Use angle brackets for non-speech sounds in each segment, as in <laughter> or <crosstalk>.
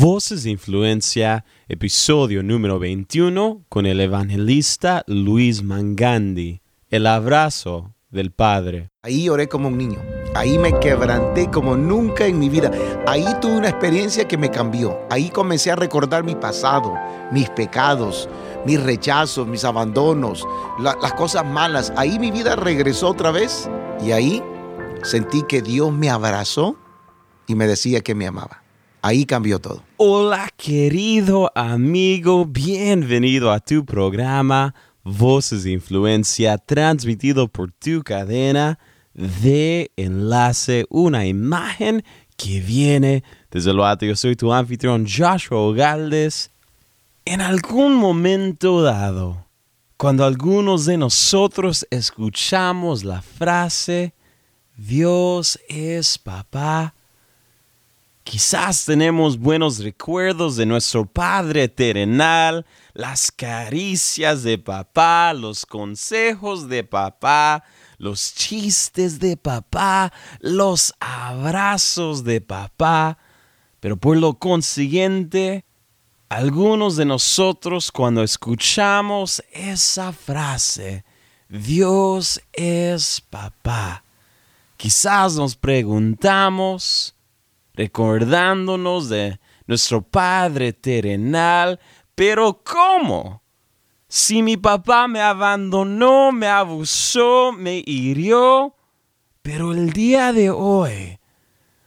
Voces de Influencia, episodio número 21, con el evangelista Luis Mangandi. El abrazo del Padre. Ahí oré como un niño. Ahí me quebranté como nunca en mi vida. Ahí tuve una experiencia que me cambió. Ahí comencé a recordar mi pasado, mis pecados, mis rechazos, mis abandonos, las cosas malas. Ahí mi vida regresó otra vez y ahí sentí que Dios me abrazó y me decía que me amaba. Ahí cambió todo. Hola querido amigo, bienvenido a tu programa Voces de Influencia, transmitido por tu cadena de enlace, una imagen que viene desde lo alto. Yo soy tu anfitrión Joshua Galdes. En algún momento dado, cuando algunos de nosotros escuchamos la frase, Dios es papá, Quizás tenemos buenos recuerdos de nuestro Padre terrenal, las caricias de papá, los consejos de papá, los chistes de papá, los abrazos de papá. Pero por lo consiguiente, algunos de nosotros cuando escuchamos esa frase, Dios es papá, quizás nos preguntamos, recordándonos de nuestro Padre terrenal, pero ¿cómo? Si mi papá me abandonó, me abusó, me hirió, pero el día de hoy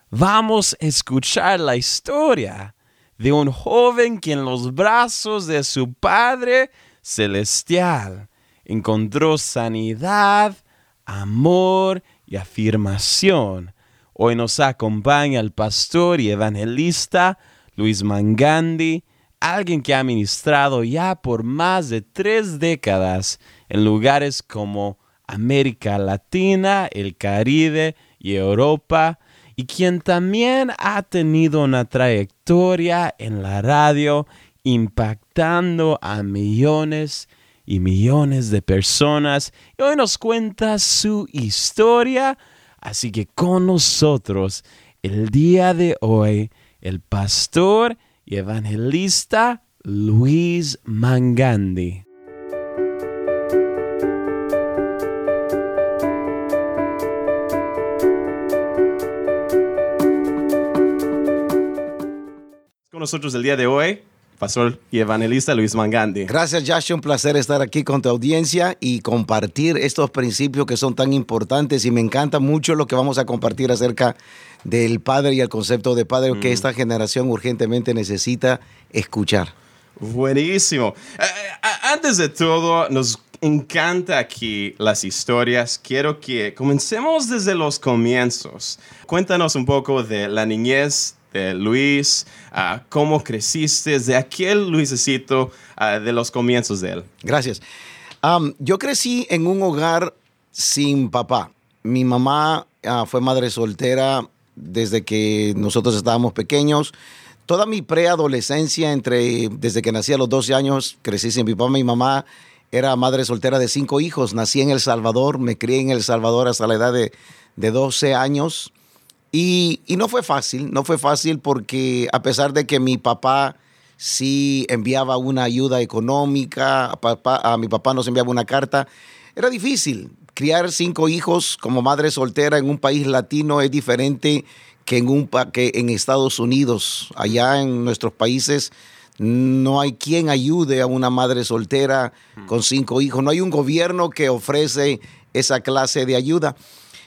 vamos a escuchar la historia de un joven que en los brazos de su Padre celestial encontró sanidad, amor y afirmación Hoy nos acompaña el pastor y evangelista Luis Mangandi, alguien que ha ministrado ya por más de tres décadas en lugares como América Latina, el Caribe y Europa, y quien también ha tenido una trayectoria en la radio impactando a millones y millones de personas. Hoy nos cuenta su historia Así que con nosotros el día de hoy, el pastor y evangelista Luis Mangandi. Con nosotros el día de hoy, pastor y evangelista Luis Mangandi. Gracias, Joshua. Un placer estar aquí con tu audiencia y compartir estos principios que son tan importantes. Y me encanta mucho lo que vamos a compartir acerca del Padre y el concepto de Padre que mm. esta generación urgentemente necesita escuchar. Buenísimo. Eh, eh, antes de todo, nos encanta aquí las historias. Quiero que comencemos desde los comienzos. Cuéntanos un poco de la niñez Luis, cómo creciste de aquel Luisecito de los comienzos de él. Gracias. yo crecí en un hogar sin papá. Mi mamá ah, fue madre soltera desde que nosotros estábamos pequeños. Toda mi preadolescencia, entre, desde que nací a los 12 años, crecí sin mi papá. Mi mamá era madre soltera de cinco hijos. Nací en El Salvador, me crié en El Salvador hasta la edad de, de 12 años. Y, no fue fácil, no fue fácil porque a pesar de que mi papá sí enviaba una ayuda económica, a, mi papá nos enviaba una carta, era difícil. Criar cinco hijos como madre soltera en un país latino es diferente que en, un, que en Estados Unidos. Allá en nuestros países no hay quien ayude a una madre soltera con cinco hijos. No hay un gobierno que ofrece esa clase de ayuda.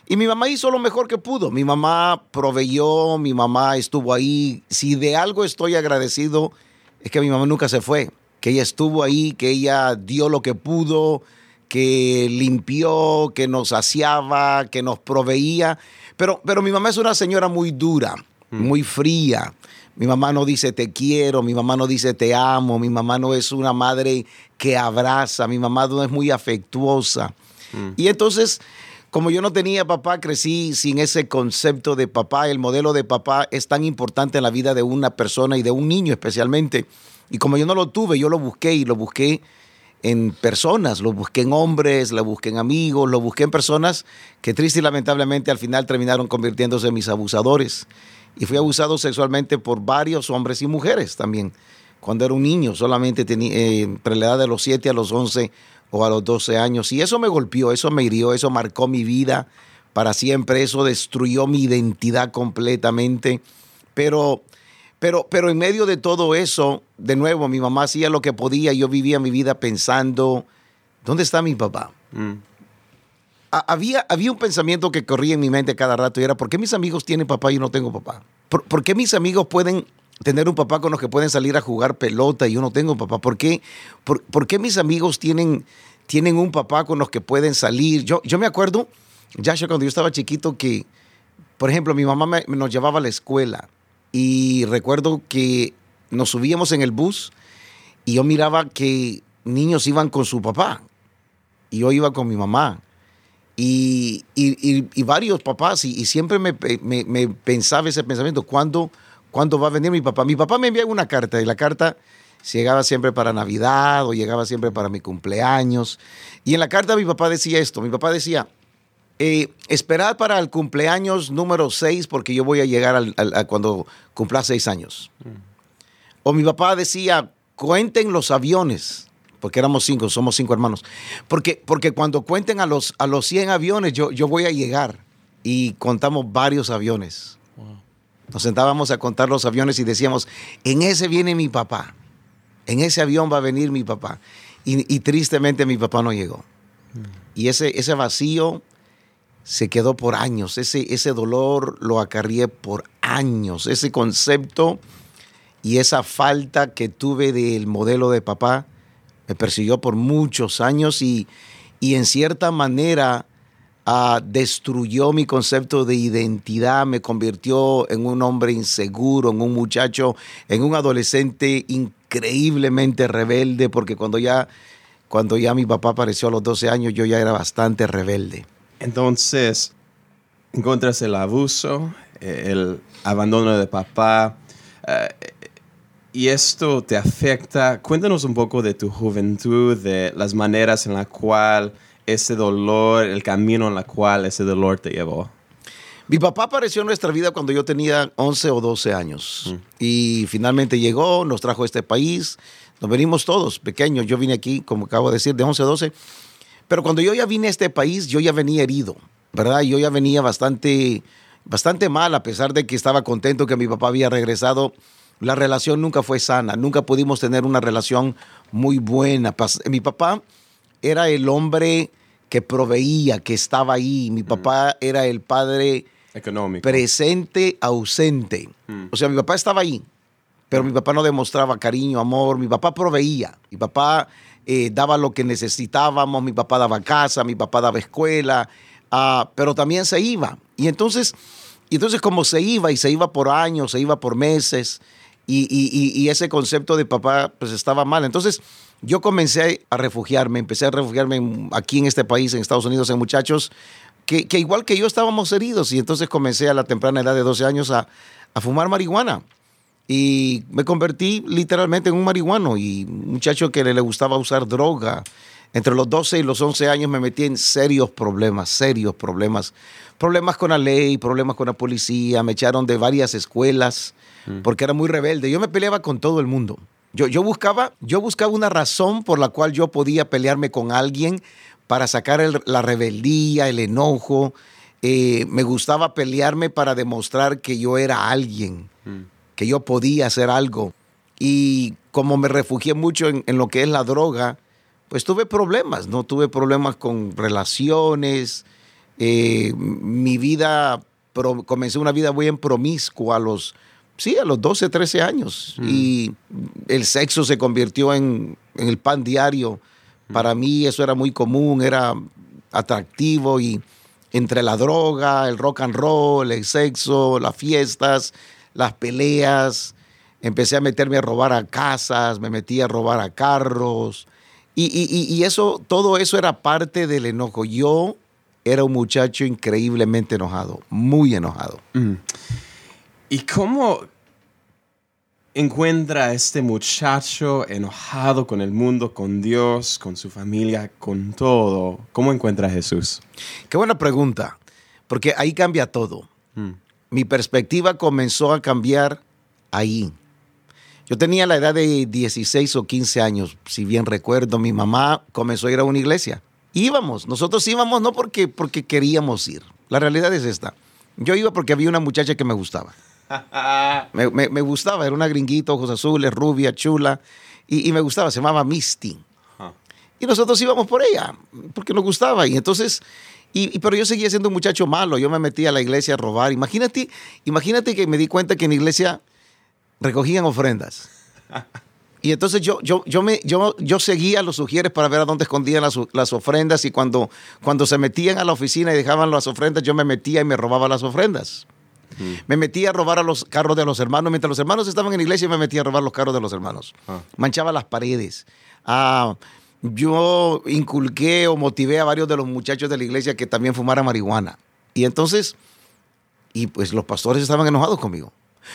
Y mi mamá hizo lo mejor que pudo. Mi mamá proveyó, mi mamá estuvo ahí. Si de algo estoy agradecido, es que mi mamá nunca se fue. Que ella estuvo ahí, que ella dio lo que pudo, que limpió, que nos saciaba, que nos proveía. Pero, pero mi mamá es una señora muy dura, mm. muy fría. Mi mamá no dice te quiero, mi mamá no dice te amo, mi mamá no es una madre que abraza, mi mamá no es muy afectuosa. Mm. Y entonces como yo no tenía papá, crecí sin ese concepto de papá. El modelo de papá es tan importante en la vida de una persona y de un niño especialmente. Y como yo no lo tuve, yo lo busqué y lo busqué en personas, lo busqué en hombres, lo busqué en amigos, lo busqué en personas que triste y lamentablemente al final terminaron convirtiéndose en mis abusadores. Y fui abusado sexualmente por varios hombres y mujeres también. Cuando era un niño, solamente tenía, eh, entre la edad de los 7 a los 11 o a los 12 años. Y eso me golpeó, eso me hirió, eso marcó mi vida para siempre, eso destruyó mi identidad completamente. Pero, pero, pero en medio de todo eso, de nuevo, mi mamá hacía lo que podía, yo vivía mi vida pensando, ¿dónde está mi papá? Mm. había, había un pensamiento que corría en mi mente cada rato y era, ¿por qué mis amigos tienen papá y yo no tengo papá? ¿Por, qué mis amigos pueden tener un papá con los que pueden salir a jugar pelota y yo no tengo papá? ¿Por qué, por, qué mis amigos tienen, tienen un papá con los que pueden salir? Yo, yo me acuerdo, ya cuando yo estaba chiquito, que, por ejemplo, mi mamá me, nos llevaba a la escuela y recuerdo que nos subíamos en el bus y yo miraba que niños iban con su papá y yo iba con mi mamá. Y, varios papás, y, siempre me, pensaba ese pensamiento, ¿cuándo, ¿cuándo va a venir mi papá? Mi papá me enviaba una carta y la carta llegaba siempre para Navidad o llegaba siempre para mi cumpleaños. Y en la carta mi papá decía esto, mi papá decía, eh, esperad para el cumpleaños número 6 porque yo voy a llegar a cuando cumpla 6 años. O mi papá decía, cuenten los aviones, porque éramos cinco, somos cinco hermanos. Porque, porque cuando cuenten a los, a los 100 aviones, yo, yo voy a llegar. Y contamos varios aviones. Nos sentábamos a contar los aviones y decíamos, en ese viene mi papá. En ese avión va a venir mi papá. Y, tristemente mi papá no llegó. Y ese, ese vacío se quedó por años. Ese, ese dolor lo acarrié por años. Ese concepto y esa falta que tuve del modelo de papá me persiguió por muchos años y, en cierta manera ah, destruyó mi concepto de identidad, me convirtió en un hombre inseguro, en un muchacho, en un adolescente increíblemente rebelde, porque cuando ya, cuando ya mi papá apareció a los 12 años yo ya era bastante rebelde. Entonces, encuentras el abuso, eh, el abandono de papá, eh, y esto te afecta. Cuéntanos un poco de tu juventud, de las maneras en las cual ese dolor, el camino en la cual ese dolor te llevó. Mi papá apareció en nuestra vida cuando yo tenía 11 o 12 años y finalmente llegó, nos trajo a este país, nos venimos todos pequeños, yo vine aquí, como acabo de decir, de 11 a 12 pero cuando yo ya vine a este país, yo ya venía herido, ¿verdad? Yo ya venía bastante, bastante mal, a pesar de que estaba contento que mi papá había regresado. La relación nunca fue sana, nunca pudimos tener una relación muy buena. Mi papá era el hombre que proveía, que estaba ahí. Mi mm. papá era el padre Económico. presente, ausente. Mm. O sea, mi papá estaba ahí, pero mi papá no demostraba cariño, amor. Mi papá proveía. Mi papá eh, daba lo que necesitábamos, mi papá daba casa, mi papá daba escuela, ah, pero también se iba. Y entonces, y entonces como se iba y se iba por años, se iba por meses, y, ese concepto de papá pues estaba mal. Entonces yo comencé a refugiarme, empecé a refugiarme aquí en este país, en Estados Unidos, en muchachos que, igual que yo estábamos heridos y entonces comencé a la temprana edad de 12 años a, a fumar marihuana. Y me convertí literalmente en un marihuano y un muchacho que le, gustaba usar droga. Entre los 12 y los 11 años me metí en serios problemas, serios problemas. Problemas con la ley, problemas con la policía, me echaron de varias escuelas mm. porque era muy rebelde. Yo me peleaba con todo el mundo. Yo, yo, buscaba, yo buscaba una razón por la cual yo podía pelearme con alguien para sacar la rebeldía, el enojo. Eh, me gustaba pelearme para demostrar que yo era alguien. Mm que yo podía hacer algo. Y como me refugié mucho en, lo que es la droga, pues tuve problemas, ¿no? Tuve problemas con relaciones. Eh, mi vida, comencé una vida muy en promiscua a los, sí, a los 12, 13 años. Mm. Y el sexo se convirtió en, en, el pan diario. Mm. Para mí eso era muy común, era atractivo y entre la droga, el rock and roll, el sexo, las fiestas, las peleas, empecé a meterme a robar a casas, me metí a robar a carros. Y, eso, todo eso era parte del enojo. Yo era un muchacho increíblemente enojado, muy enojado. Mm. ¿Y cómo encuentra a este muchacho enojado con el mundo, con Dios, con su familia, con todo. ¿Cómo encuentra a Jesús? Qué buena pregunta, porque ahí cambia todo. Mm. Mi perspectiva comenzó a cambiar ahí. Yo tenía la edad de 16 o 15 años, si bien recuerdo, mi mamá comenzó a ir a una iglesia. Íbamos, nosotros íbamos no porque, porque queríamos ir. La realidad es esta. Yo iba porque había una muchacha que me gustaba. <laughs> Me, me- me gustaba, era una gringuita, ojos azules, rubia, chula, y, y me gustaba, se llamaba Misty. Y nosotros íbamos por ella, porque nos gustaba. Y entonces, y, y- pero yo seguía siendo un muchacho malo, yo me metía a la iglesia a robar. Imagínate, imagínate que me di cuenta que en la iglesia recogían ofrendas. <laughs> Y entonces yo, yo, yo, me, yo, yo seguía a los sugieres para ver a dónde escondían las, las ofrendas y cuando, cuando se metían a la oficina y dejaban las ofrendas, yo me metía y me robaba las ofrendas. Me metía a robar a los carros de los hermanos. Mientras los hermanos estaban en la iglesia, me metía a robar los carros de los hermanos. Ah. Manchaba las paredes. Ah, yo inculqué o motivé a varios de los muchachos de la iglesia que también fumaran marihuana. Y entonces, y pues los pastores estaban enojados conmigo.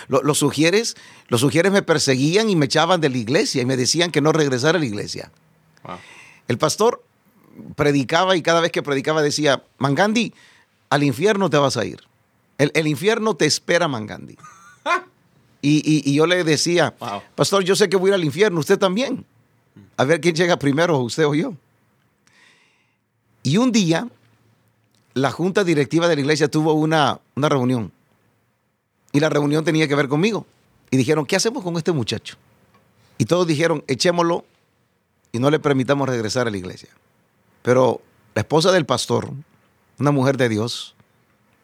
Lo- Los, sugieres, los sugieres me perseguían y me echaban de la iglesia y me decían que no regresara a la iglesia. Wow. El pastor predicaba y cada vez que predicaba decía, Mangandi, al infierno te vas a ir. El, el infierno te espera, Mangandi. Y, y- y yo le decía, Wow. pastor, yo sé que voy a ir al infierno, usted también. A ver quién llega primero, usted o yo. Y un día, la junta directiva de la iglesia tuvo una, una reunión. Y la reunión tenía que ver conmigo. Y dijeron, ¿qué hacemos con este muchacho? Y todos dijeron, echémoslo y no le permitamos regresar a la iglesia. Pero la esposa del pastor, una mujer de Dios,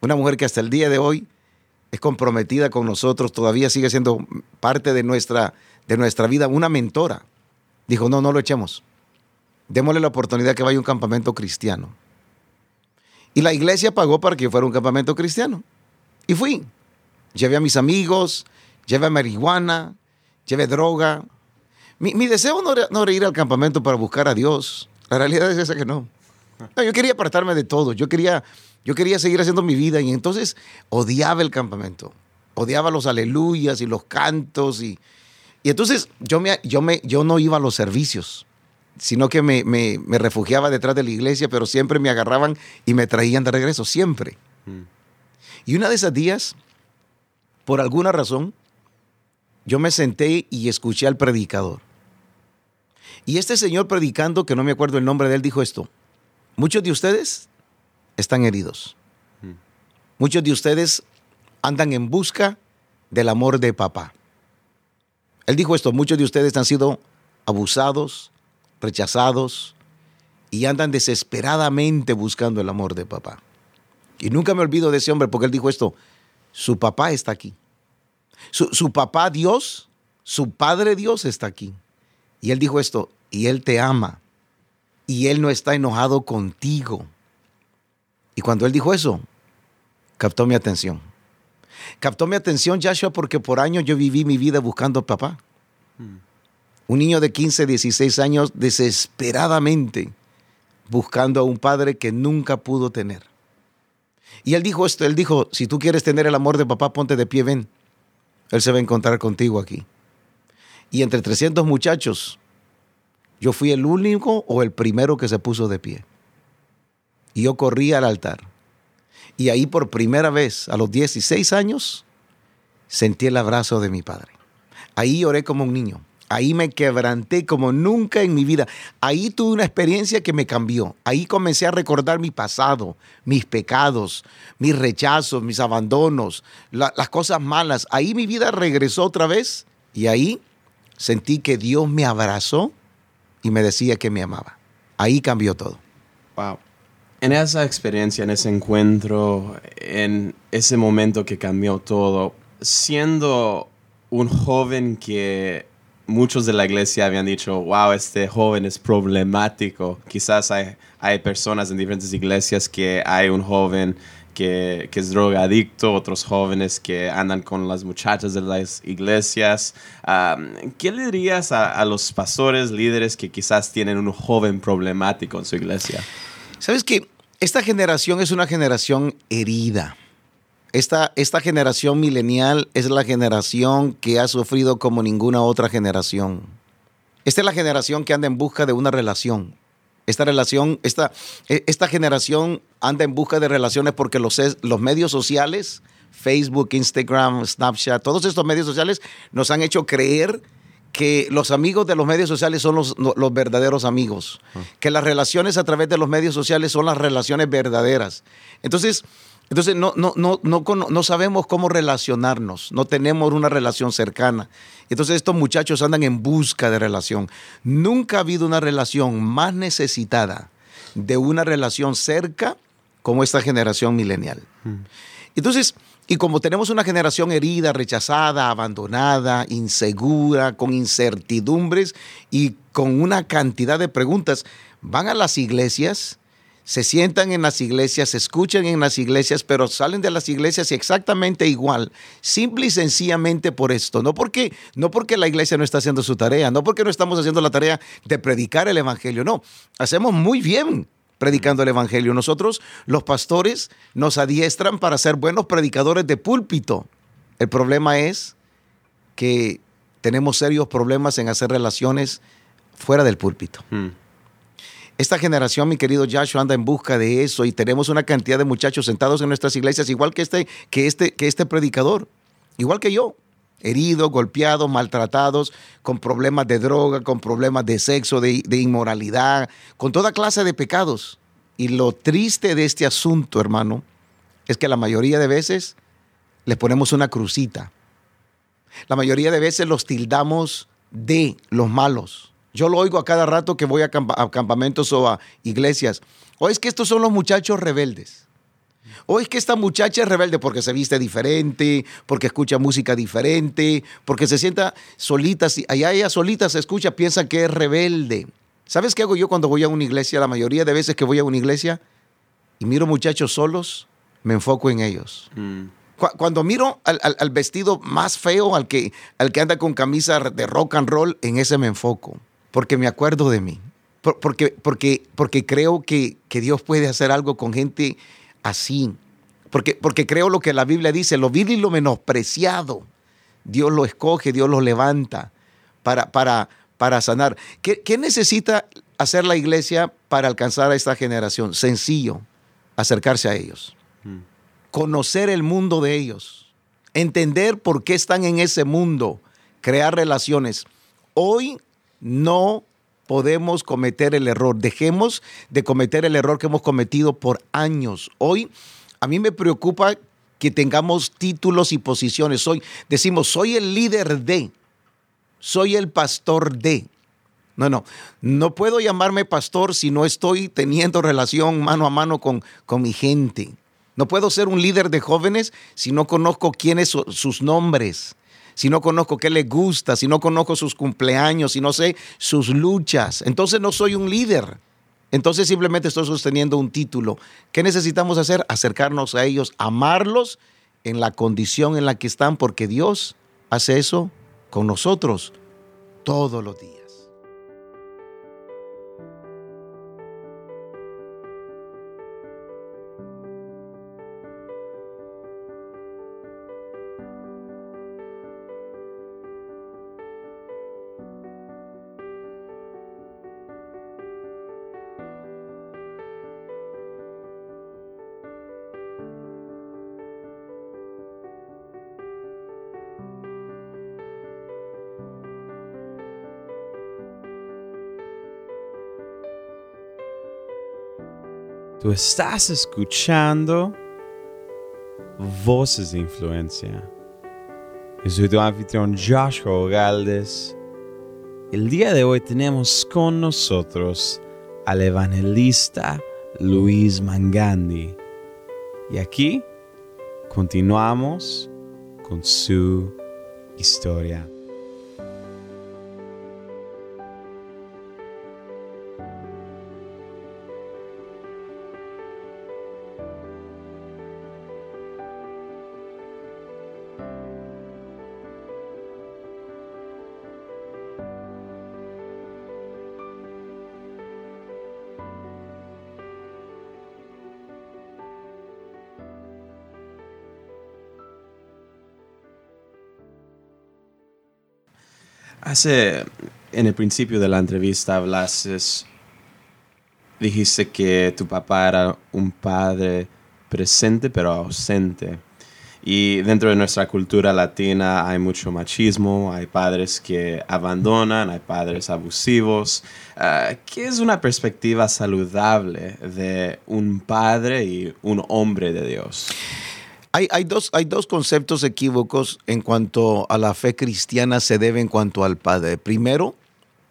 una mujer que hasta el día de hoy es comprometida con nosotros, todavía sigue siendo parte de nuestra, de nuestra vida, una mentora, dijo, no, no lo echemos. Démosle la oportunidad que vaya a un campamento cristiano. Y la iglesia pagó para que fuera a un campamento cristiano. Y fui. Llevé a mis amigos, llevé marihuana, llevé droga. Mi, mi deseo no era, ir al campamento para buscar a Dios. La realidad es esa que. No, yo quería apartarme de todo. Yo quería, yo quería seguir haciendo mi vida y entonces odiaba el campamento. Odiaba los aleluyas y los cantos y, y entonces yo, me, yo, me, yo no iba a los servicios, sino que me, me, me refugiaba detrás de la iglesia, pero siempre me agarraban y me traían de regreso, siempre. Mm. Y una de esas días, por alguna razón, yo me senté y escuché al predicador. Y este señor predicando, que no me acuerdo el nombre de él, dijo esto. Muchos de ustedes están heridos. Muchos de ustedes andan en busca del amor de papá. Él dijo esto, muchos de ustedes han sido abusados, rechazados y andan desesperadamente buscando el amor de papá. Y nunca me olvido de ese hombre porque él dijo esto, su papá está aquí. Su, papá Dios, su padre Dios está aquí. Y él dijo esto, y él te ama. Y él no está enojado contigo. Y cuando él dijo eso, captó mi atención. Captó mi atención Joshua porque por años yo viví mi vida buscando a papá. Un niño de 15, 16 años desesperadamente buscando a un padre que nunca pudo tener. Y él dijo esto, él dijo, si tú quieres tener el amor de papá, ponte de pie, ven. Él se va a encontrar contigo aquí. Y entre 300 muchachos, yo fui el único o el primero que se puso de pie. Y yo corrí al altar. Y ahí por primera vez, a los 16 años, sentí el abrazo de mi padre. Ahí lloré como un niño. Ahí me quebranté como nunca en mi vida. Ahí tuve una experiencia que me cambió. Ahí comencé a recordar mi pasado, mis pecados, mis rechazos, mis abandonos, la- las cosas malas. Ahí mi vida regresó otra vez y ahí sentí que Dios me abrazó y me decía que me amaba. Ahí cambió todo. Wow. En esa experiencia, en ese encuentro, en ese momento que cambió todo, siendo un joven que muchos de la iglesia habían dicho, wow, este joven es problemático. Quizás hay, hay personas en diferentes iglesias que hay un joven que, que es drogadicto, otros jóvenes que andan con las muchachas de las iglesias. ¿Qué le dirías a, a los pastores, líderes que quizás tienen un joven problemático en su iglesia? ¿Sabes que Esta generación es una generación herida. esta, esta generación milenial es la generación que ha sufrido como ninguna otra generación. Esta es la generación que anda en busca de una relación. Esta relación, esta, e, esta generación anda en busca de relaciones porque los, los medios sociales, Facebook, Instagram, Snapchat, todos estos medios sociales nos han hecho creer que los amigos de los medios sociales son los, los verdaderos amigos, ah. que las relaciones a través de los medios sociales son las relaciones verdaderas. Entonces, entonces no, no, no, no, no sabemos cómo relacionarnos, no tenemos una relación cercana. Entonces estos muchachos andan en busca de relación. Nunca ha habido una relación más necesitada de una relación cerca como esta generación milenial. Mm. Entonces, y como tenemos una generación herida, rechazada, abandonada, insegura, con incertidumbres y con una cantidad de preguntas, van a las iglesias, se sientan en las iglesias, se escuchan en las iglesias, pero salen de las iglesias exactamente igual, simple y sencillamente por esto, no porque no porque la iglesia no está haciendo su tarea, no porque no estamos haciendo la tarea de predicar el evangelio, no, hacemos muy bien predicando el Evangelio. Nosotros, los pastores, nos adiestran para ser buenos predicadores de púlpito. El problema es que tenemos serios problemas en hacer relaciones fuera del púlpito. Hmm. Esta generación, mi querido Joshua, anda en busca de eso y tenemos una cantidad de muchachos sentados en nuestras iglesias, igual que este, que este, que este predicador, igual que yo heridos, golpeados, maltratados, con problemas de droga, con problemas de sexo, de, inmoralidad, con toda clase de pecados. Y lo triste de este asunto, hermano, es que la mayoría de veces les ponemos una crucita. La mayoría de veces los tildamos de los malos. Yo lo oigo a cada rato que voy a, campamentos o a iglesias. O es que estos son los muchachos rebeldes. O es que esta muchacha es rebelde porque se viste diferente, porque escucha música diferente, porque se sienta solita. Allá ella solita se escucha, piensa que es rebelde. ¿Sabes qué hago yo cuando voy a una iglesia? La mayoría de veces que voy a una iglesia y miro muchachos solos, me enfoco en ellos. Mm. Cuando miro al, vestido más feo, al que, al que anda con camisa de rock and roll, en ese me enfoco, porque me acuerdo de mí. porque, porque, porque creo que, que Dios puede hacer algo con gente así. Porque, porque creo lo que la Biblia dice, lo vil y lo menospreciado. Dios lo escoge, Dios lo levanta para, para, para sanar. ¿Qué, ¿Qué, necesita hacer la iglesia para alcanzar a esta generación? Sencillo, acercarse a ellos. Hmm. Conocer el mundo de ellos. Entender por qué están en ese mundo. Crear relaciones. Hoy no podemos cometer el error. Dejemos de cometer el error que hemos cometido por años. Hoy a mí me preocupa que tengamos títulos y posiciones. Hoy decimos, soy el líder de, soy el pastor de. No, no, no puedo llamarme pastor si no estoy teniendo relación mano a mano con, con mi gente. No puedo ser un líder de jóvenes si no conozco quiénes son sus nombres si no conozco qué le gusta, si no conozco sus cumpleaños, si no sé sus luchas. Entonces no soy un líder. Entonces simplemente estoy sosteniendo un título. ¿Qué necesitamos hacer? Acercarnos a ellos, amarlos en la condición en la que están, porque Dios hace eso con nosotros todos los días. Tú estás escuchando Voces de Influencia. Yo soy tu anfitrión Joshua Galdes. El día de hoy tenemos con nosotros al evangelista Luis Mangandi. Y aquí continuamos con su historia. En el principio de la entrevista, hablaste, dijiste que tu papá era un padre presente pero ausente. Y dentro de nuestra cultura latina hay mucho machismo, hay padres que abandonan, hay padres abusivos. Ah, ¿Qué es una perspectiva saludable de un padre y un hombre de Dios? Hay, hay, dos, hay dos conceptos equívocos en cuanto a la fe cristiana se debe en cuanto al padre. Primero,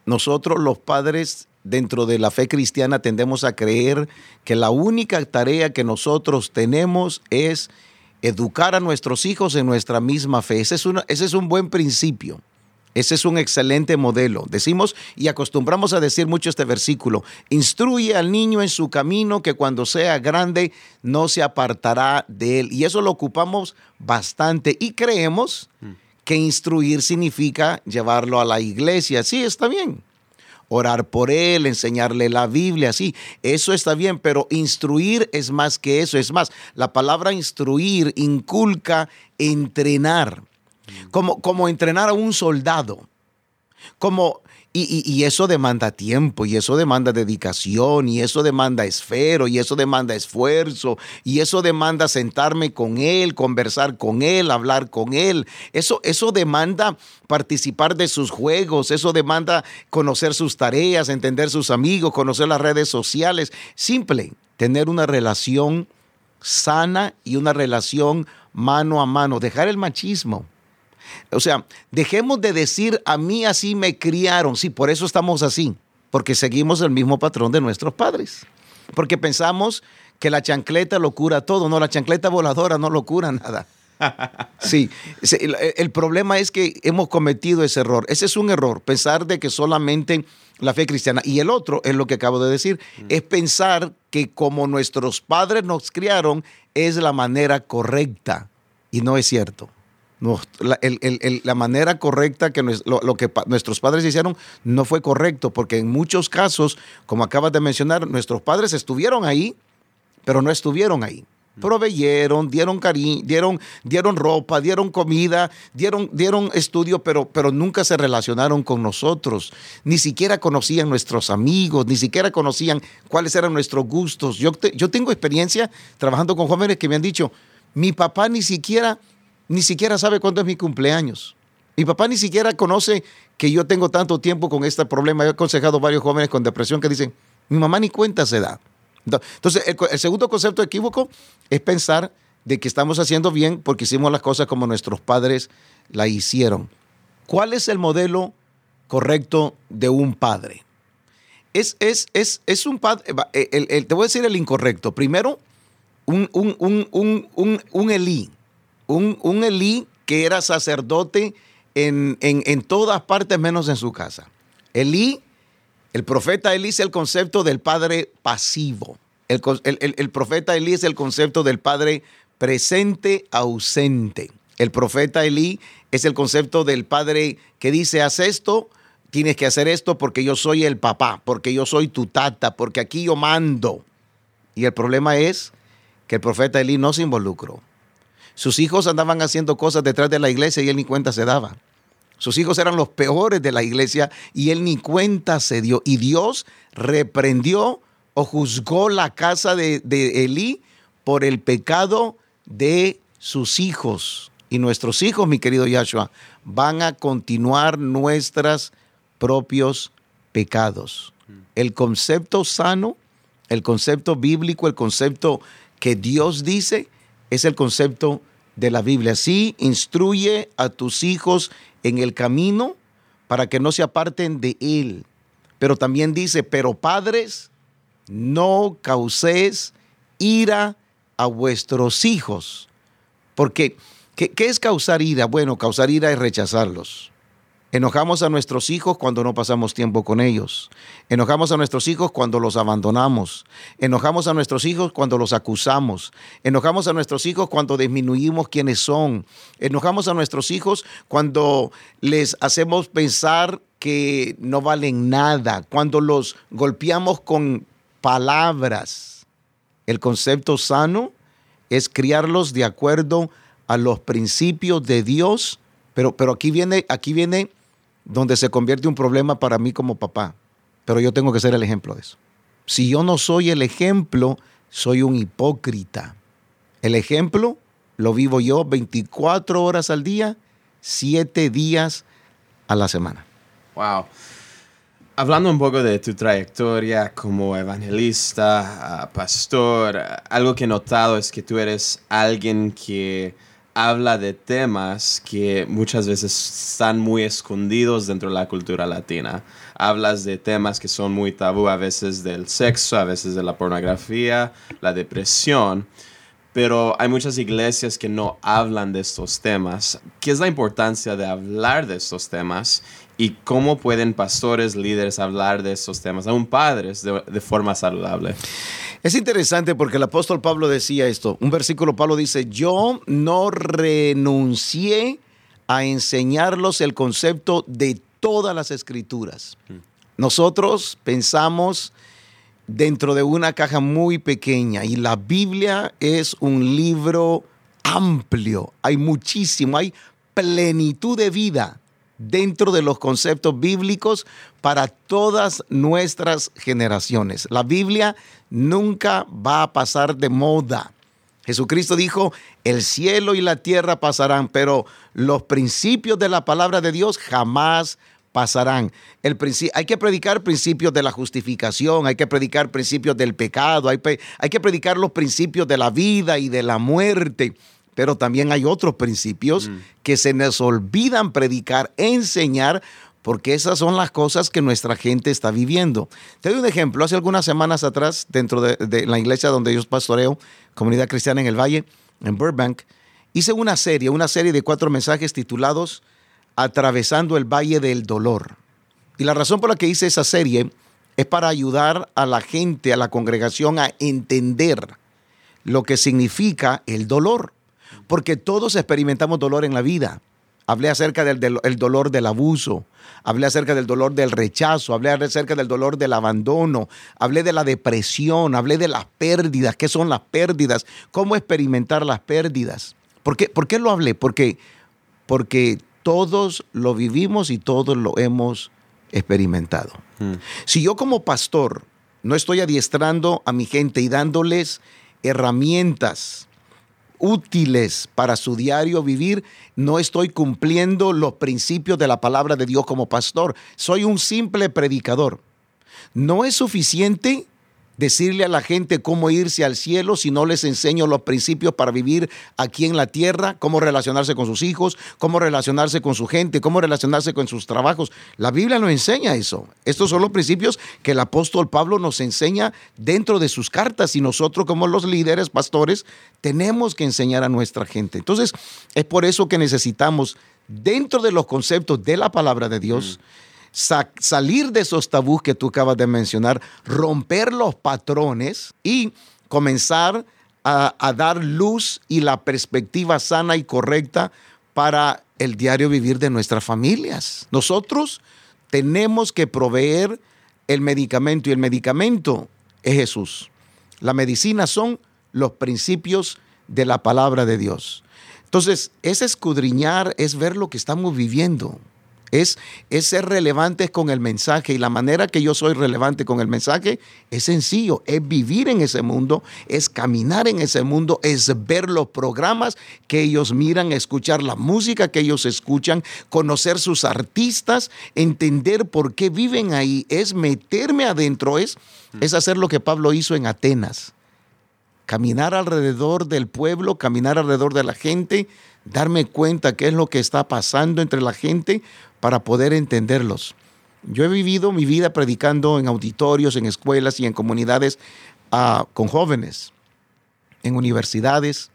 nosotros los padres dentro de la fe cristiana tendemos a creer que la única tarea que nosotros tenemos es educar a nuestros hijos en nuestra misma fe. Ese es, ese es un buen principio. Ese es un excelente modelo. Decimos y acostumbramos a decir mucho este versículo. Instruye al niño en su camino que cuando sea grande no se apartará de él. Y eso lo ocupamos bastante y creemos que instruir significa llevarlo a la iglesia. Sí, está bien orar por él, enseñarle la Biblia, sí, eso está bien, pero instruir es más que eso, es más, la palabra instruir inculca entrenar, como, como entrenar a un soldado, como y, eso demanda tiempo, y eso demanda dedicación, y eso demanda esfero, y eso demanda esfuerzo, y eso demanda sentarme con él, conversar con él, hablar con él. Eso, eso demanda participar de sus juegos, eso demanda conocer sus tareas, entender sus amigos, conocer las redes sociales. Simple, tener una relación sana y una relación mano a mano, dejar el machismo o sea, dejemos de decir a mí así me criaron. Sí, por eso estamos así, porque seguimos el mismo patrón de nuestros padres. Porque pensamos que la chancleta lo cura todo. No, la chancleta voladora no lo cura nada. <laughs> Sí, el, problema es que hemos cometido ese error. Ese es un error, pensar de que solamente la fe cristiana. Y el otro es lo que acabo de decir, mm. es pensar que como nuestros padres nos criaron es la manera correcta. Y no es cierto la, manera correcta que, lo, que nuestros padres hicieron no fue correcto, porque en muchos casos, como acabas de mencionar, nuestros padres estuvieron ahí, pero no estuvieron ahí. Mm. Proveyeron, dieron cariño, dieron, dieron ropa, dieron comida, dieron, dieron estudio, pero, pero nunca se relacionaron con nosotros. Ni siquiera conocían nuestros amigos, ni siquiera conocían cuáles eran nuestros gustos. Yo, yo tengo experiencia trabajando con jóvenes que me han dicho, mi papá ni siquiera ni siquiera sabe cuándo es mi cumpleaños. Mi papá ni siquiera conoce que yo tengo tanto tiempo con este problema. He aconsejado a varios jóvenes con depresión que dicen, mi mamá ni cuenta se da. Entonces, el, segundo concepto equívoco es pensar de que estamos haciendo bien porque hicimos las cosas como nuestros padres la hicieron. ¿Cuál es el modelo correcto de un padre? Es, es, es, es un padre, te voy a decir el incorrecto. Primero, un, un, un, un, un Elí un, Elí que era sacerdote en, todas partes menos en su casa. Elí, el profeta Elí es el concepto del padre pasivo. El, el, profeta Elí es el concepto del padre presente, ausente. El profeta Elí es el concepto del padre que dice, haz esto, tienes que hacer esto porque yo soy el papá, porque yo soy tu tata, porque aquí yo mando. Y el problema es que el profeta Elí no se involucró. Sus hijos andaban haciendo cosas detrás de la iglesia y él ni cuenta se daba. Sus hijos eran los peores de la iglesia y él ni cuenta se dio. Y Dios reprendió o juzgó la casa de, de Elí por el pecado de sus hijos. Y nuestros hijos, mi querido Yahshua, van a continuar nuestros propios pecados. El concepto sano, el concepto bíblico, el concepto que Dios dice, es el concepto de la Biblia. Sí, instruye a tus hijos en el camino para que no se aparten de él. Pero también dice, pero padres, no causéis ira a vuestros hijos. Porque, ¿qué, ¿qué, es causar ira? Bueno, causar ira es rechazarlos. Enojamos a nuestros hijos cuando no pasamos tiempo con ellos. Enojamos a nuestros hijos cuando los abandonamos. Enojamos a nuestros hijos cuando los acusamos. Enojamos a nuestros hijos cuando disminuimos quiénes son. Enojamos a nuestros hijos cuando les hacemos pensar que no valen nada, cuando los golpeamos con palabras. El concepto sano es criarlos de acuerdo a los principios de Dios, pero, pero aquí viene, aquí viene donde se convierte un problema para mí como papá. Pero yo tengo que ser el ejemplo de eso. Si yo no soy el ejemplo, soy un hipócrita. El ejemplo lo vivo yo 24 horas al día, 7 días a la semana. Wow. Hablando un poco de tu trayectoria como evangelista, ah, pastor, algo que he notado es que tú eres alguien que habla de temas que muchas veces están muy escondidos dentro de la cultura latina. Hablas de temas que son muy tabú, a veces del sexo, a veces de la pornografía, la depresión, pero hay muchas iglesias que no hablan de estos temas. ¿Qué es la importancia de hablar de estos temas y cómo pueden pastores, líderes hablar de estos temas, aún padres, de, de forma saludable? Es interesante porque el apóstol Pablo decía esto. Un versículo Pablo dice, yo no renuncié a enseñarlos el concepto de todas las escrituras. Nosotros pensamos dentro de una caja muy pequeña y la Biblia es un libro amplio, hay muchísimo, hay plenitud de vida dentro de los conceptos bíblicos para todas nuestras generaciones. La Biblia nunca va a pasar de moda. Jesucristo dijo, el cielo y la tierra pasarán, pero los principios de la palabra de Dios jamás pasarán. El hay que predicar principios de la justificación, hay que predicar principios del pecado, hay, hay que predicar los principios de la vida y de la muerte pero también hay otros principios mm. que se nos olvidan predicar, enseñar, porque esas son las cosas que nuestra gente está viviendo. Te doy un ejemplo. Hace algunas semanas atrás, dentro de, la iglesia donde yo pastoreo, Comunidad Cristiana en el Valle, en Burbank, hice una serie, una serie de cuatro mensajes titulados Atravesando el Valle del Dolor. Y la razón por la que hice esa serie es para ayudar a la gente, a la congregación, a entender lo que significa el dolor porque todos experimentamos dolor en la vida. Hablé acerca del, dolor del abuso, hablé acerca del dolor del rechazo, hablé acerca del dolor del abandono, hablé de la depresión, hablé de las pérdidas, qué son las pérdidas, cómo experimentar las pérdidas. ¿Por qué, ¿Por qué lo hablé? Porque, porque todos lo vivimos y todos lo hemos experimentado. Hmm. Si yo como pastor no estoy adiestrando a mi gente y dándoles herramientas útiles para su diario vivir, no estoy cumpliendo los principios de la palabra de Dios como pastor. Soy un simple predicador. No es suficiente decirle a la gente cómo irse al cielo si no les enseño los principios para vivir aquí en la tierra, cómo relacionarse con sus hijos, cómo relacionarse con su gente, cómo relacionarse con sus trabajos. La Biblia no enseña eso. Estos son los principios que el apóstol Pablo nos enseña dentro de sus cartas y nosotros como los líderes, pastores, tenemos que enseñar a nuestra gente. Entonces, es por eso que necesitamos, dentro de los conceptos de la palabra de Dios, mm salir de esos tabús que tú acabas de mencionar, romper los patrones y comenzar a, dar luz y la perspectiva sana y correcta para el diario vivir de nuestras familias. Nosotros tenemos que proveer el medicamento y el medicamento es Jesús. La medicina son los principios de la palabra de Dios. Entonces, es escudriñar, es ver lo que estamos viviendo. Es, ser relevantes con el mensaje y la manera que yo soy relevante con el mensaje es sencillo, es vivir en ese mundo, es caminar en ese mundo, es ver los programas que ellos miran, escuchar la música que ellos escuchan, conocer sus artistas, entender por qué viven ahí, es meterme adentro, es, es hacer lo que Pablo hizo en Atenas, caminar alrededor del pueblo, caminar alrededor de la gente, darme cuenta qué es lo que está pasando entre la gente para poder entenderlos. Yo he vivido mi vida predicando en auditorios, en escuelas y en comunidades ah, con jóvenes, en universidades.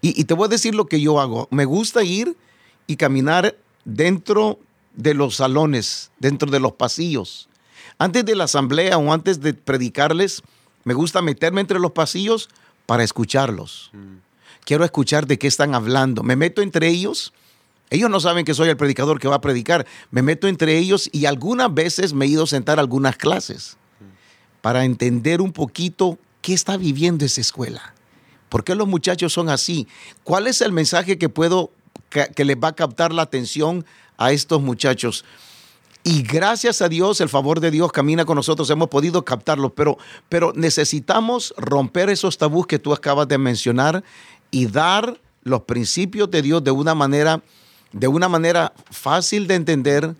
Y, te voy a decir lo que yo hago. Me gusta ir y caminar dentro de los salones, dentro de los pasillos. Antes de la asamblea o antes de predicarles, me gusta meterme entre los pasillos para escucharlos. Mm. Quiero escuchar de qué están hablando. Me meto entre ellos ellos no saben que soy el predicador que va a predicar. Me meto entre ellos y algunas veces me he ido a sentar algunas clases para entender un poquito qué está viviendo esa escuela. ¿Por qué los muchachos son así? ¿Cuál es el mensaje que puedo que, les va a captar la atención a estos muchachos? Y gracias a Dios, el favor de Dios camina con nosotros, hemos podido captarlo, pero, pero necesitamos romper esos tabús que tú acabas de mencionar y dar los principios de Dios de una manera, de una manera fácil de entender,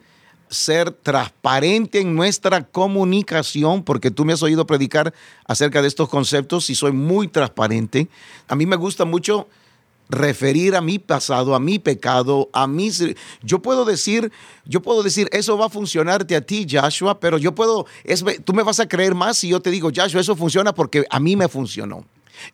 ser transparente en nuestra comunicación, porque tú me has oído predicar acerca de estos conceptos y soy muy transparente. A mí me gusta mucho referir a mi pasado, a mi pecado, a mí. Yo puedo decir, yo puedo decir, eso va a funcionarte a ti, Joshua, pero yo puedo, es, tú me vas a creer más si yo te digo, Joshua, eso funciona porque a mí me funcionó.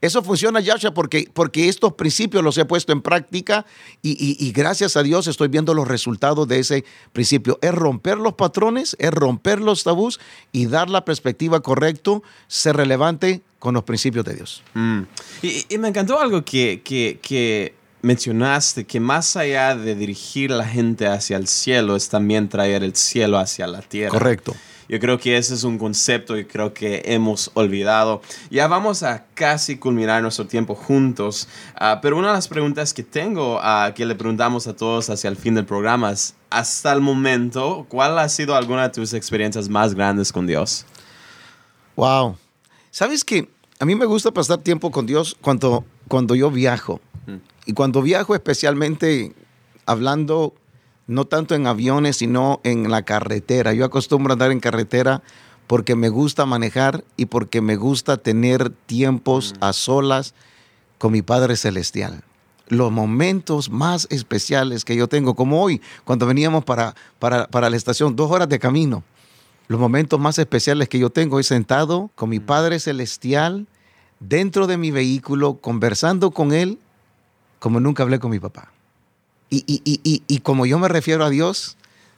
Eso funciona, Yasha, porque, porque estos principios los he puesto en práctica y, gracias a Dios estoy viendo los resultados de ese principio. Es romper los patrones, es romper los tabús y dar la perspectiva correcta, ser relevante con los principios de Dios. Mm. Y, me encantó algo que, que, que mencionaste, que más allá de dirigir a la gente hacia el cielo, es también traer el cielo hacia la tierra. Correcto. Yo creo que ese es un concepto y creo que hemos olvidado. Ya vamos a casi culminar nuestro tiempo juntos, ah, pero una de las preguntas que tengo, uh, que le preguntamos a todos hacia el fin del programa es, hasta el momento, ¿cuál ha sido alguna de tus experiencias más grandes con Dios? Wow. ¿Sabes que A mí me gusta pasar tiempo con Dios cuando, cuando yo viajo. Mm. Y cuando viajo especialmente hablando no tanto en aviones, sino en la carretera. Yo acostumbro a andar en carretera porque me gusta manejar y porque me gusta tener tiempos mm. a solas con mi Padre Celestial. Los momentos más especiales que yo tengo, como hoy, cuando veníamos para, para, para la estación, dos horas de camino. Los momentos más especiales que yo tengo es sentado con mi mm. Padre Celestial dentro de mi vehículo, conversando con Él como nunca hablé con mi papá. Y, como yo me refiero a Dios,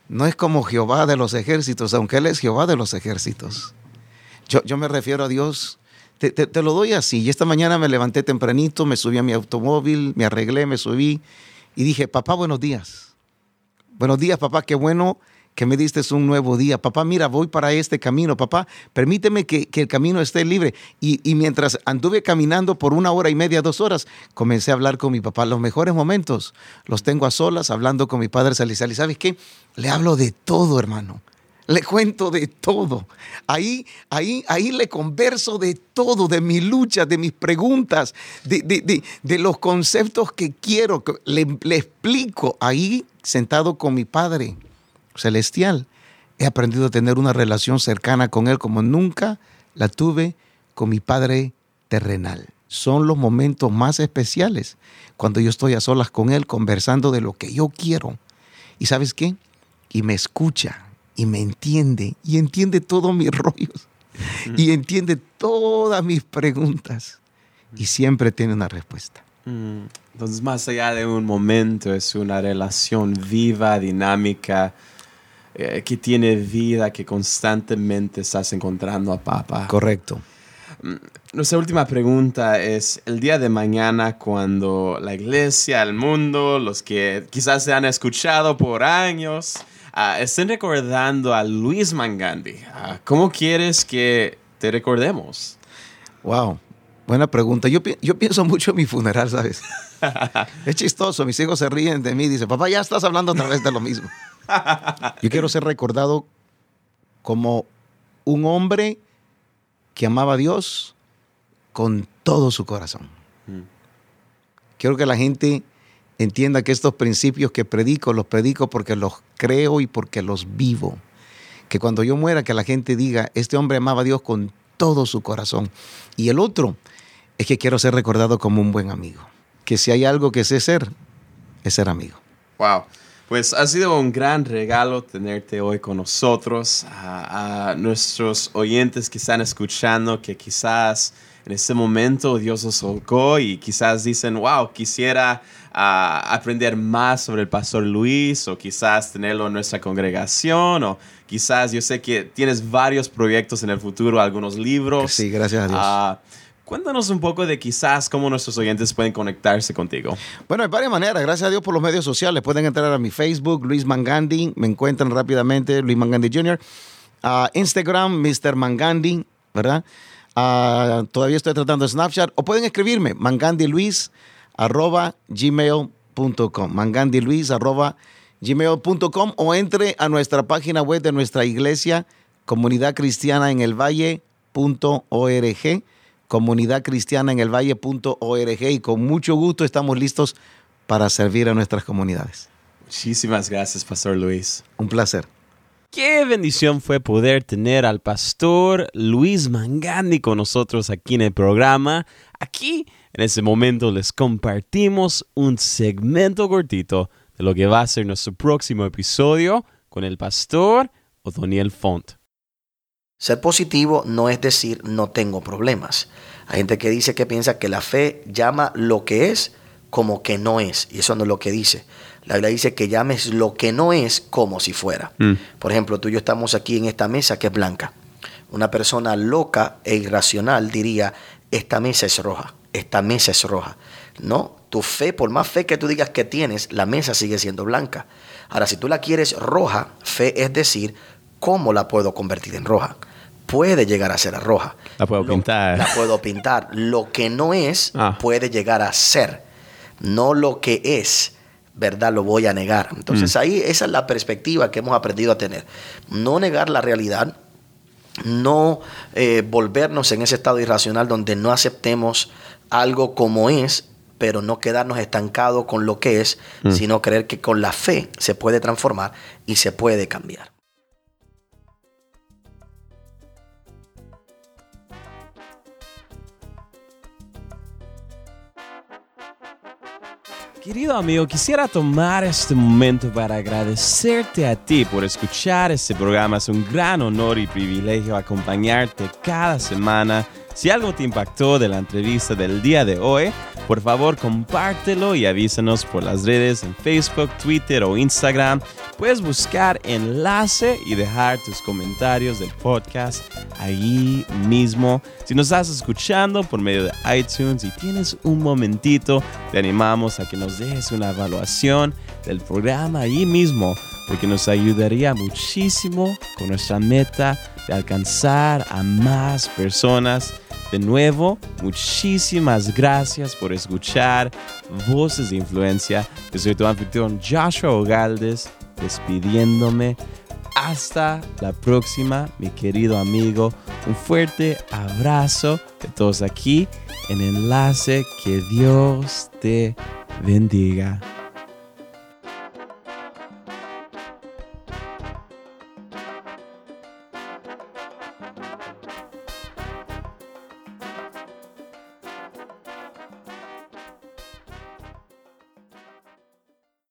no es como Jehová de los ejércitos, aunque Él es Jehová de los ejércitos. Yo, yo me refiero a Dios, te, te, lo doy así. Y esta mañana me levanté tempranito, me subí a mi automóvil, me arreglé, me subí y dije, papá, buenos días. Buenos días, papá, qué bueno que me diste un nuevo día. Papá, mira, voy para este camino. Papá, permíteme que, el camino esté libre. Y, y, mientras anduve caminando por una hora y media, dos horas, comencé a hablar con mi papá. Los mejores momentos los tengo a solas, hablando con mi padre Salizal. ¿Y sabes qué? Le hablo de todo, hermano. Le cuento de todo. Ahí, ahí, ahí le converso de todo, de mi lucha, de mis preguntas, de, de, de, los conceptos que quiero. Le, le explico ahí sentado con mi padre celestial. He aprendido a tener una relación cercana con Él como nunca la tuve con mi Padre terrenal. Son los momentos más especiales cuando yo estoy a solas con Él conversando de lo que yo quiero. ¿Y sabes qué? Y me escucha y me entiende y entiende todos mis <laughs> rollos y entiende todas mis preguntas y siempre tiene una respuesta. Mm. Entonces, más allá de un momento, es una relación viva, dinámica, eh, que tiene vida, que constantemente estás encontrando a papá. Correcto. Mm, nuestra última pregunta es, el día de mañana cuando la iglesia, el mundo, los que quizás se han escuchado por años, uh, estén recordando a Luis Mangandi, ah, ¿cómo quieres que te recordemos? Wow, buena pregunta. Yo, yo pienso mucho en mi funeral, ¿sabes? <laughs> es chistoso, mis hijos se ríen de mí, dicen, papá, ya estás hablando otra vez de lo mismo. <laughs> Yo quiero ser recordado como un hombre que amaba a Dios con todo su corazón. Mm. Quiero que la gente entienda que estos principios que predico, los predico porque los creo y porque los vivo. Que cuando yo muera, que la gente diga, este hombre amaba a Dios con todo su corazón. Y el otro es que quiero ser recordado como un buen amigo. Que si hay algo que sé ser, es ser amigo. Wow. Pues ha sido un gran regalo tenerte hoy con nosotros, a, nuestros oyentes que están escuchando, que quizás en este momento Dios os tocó y quizás dicen, wow, quisiera aprender más sobre el pastor Luis o quizás tenerlo en nuestra congregación o quizás yo sé que tienes varios proyectos en el futuro, algunos libros. Sí, gracias a Dios. Ah, Cuéntanos un poco de quizás cómo nuestros oyentes pueden conectarse contigo. Bueno, hay varias maneras. Gracias a Dios por los medios sociales. Pueden entrar a mi Facebook, Luis Mangandi. Me encuentran rápidamente, Luis Mangandi Jr. A Instagram, Mr. Mangandi, ¿verdad? todavía estoy tratando Snapchat. O pueden escribirme, mangandiluis arroba gmail.com. Mangandiluis arroba gmail.com o entre a nuestra página web de nuestra iglesia, Comunidad Cristiana en el Valle.org, Comunidad Cristiana en el Valle.org y con mucho gusto estamos listos para servir a nuestras comunidades. Muchísimas gracias, Pastor Luis. Un placer. Qué bendición fue poder tener al pastor Luis Mangani con nosotros aquí en el programa. Aquí, en ese momento, les compartimos un segmento cortito de lo que va a ser nuestro próximo episodio con el pastor Otoniel Font. Ser positivo no es decir no tengo problemas. Hay gente que dice que piensa que la fe llama lo que es como que no es, y eso no es lo que dice. La Biblia dice que llames lo que no es como si fuera. Mm. Por ejemplo, tú y yo estamos aquí en esta mesa que es blanca. Una persona loca e irracional diría, esta mesa es roja, esta mesa es roja. No, tu fe, por más fe que tú digas que tienes, la mesa sigue siendo blanca. Ahora, si tú la quieres roja, fe es decir, ¿cómo la puedo convertir en roja? Puede llegar a ser roja. La puedo Lo- pintar. La puedo pintar. Lo que no es, Ah. puede llegar a ser. No lo que es, ¿verdad? Lo voy a negar. Entonces ahí esa es la perspectiva que hemos aprendido a tener. No negar la realidad, no eh, volvernos en ese estado irracional donde no aceptemos algo como es, pero no quedarnos estancados con lo que es, sino creer que con la fe se puede transformar y se puede cambiar. Querido amigo, quisiera tomar este momento para agradecerte a ti por escuchar este programa. Es un gran honor y privilegio acompañarte cada semana. Si algo te impactó de la entrevista del día de hoy, por favor compártelo y avísanos por las redes en Facebook, Twitter o Instagram. Puedes buscar enlace y dejar tus comentarios del podcast ahí mismo. Si nos estás escuchando por medio de iTunes y tienes un momentito, te animamos a que nos dejes una evaluación del programa ahí mismo, porque nos ayudaría muchísimo con nuestra meta de alcanzar a más personas. De nuevo, muchísimas gracias por escuchar Voces de Influencia. Yo soy tu anfitrión Joshua Ogaldes, despidiéndome. Hasta la próxima, mi querido amigo. Un fuerte abrazo de todos aquí en Enlace. Que Dios te bendiga.